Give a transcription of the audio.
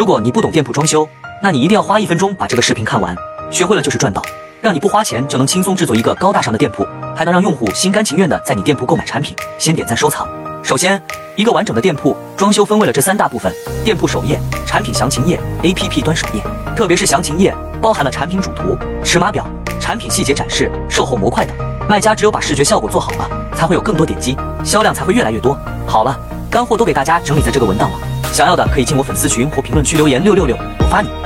如果你不懂店铺装修，那你一定要花一分钟把这个视频看完，学会了就是赚到，让你不花钱就能轻松制作一个高大上的店铺，还能让用户心甘情愿的在你店铺购买产品。先点赞收藏。首先，一个完整的店铺装修分为了这三大部分：店铺首页、产品详情页、APP 端首页。特别是详情页包含了产品主图、尺码表、产品细节展示、售后模块等。卖家只有把视觉效果做好了，才会有更多点击，销量才会越来越多。好了，干货都给大家整理在这个文档了，想要的可以进我粉丝群或评论区留言六六六，我发你。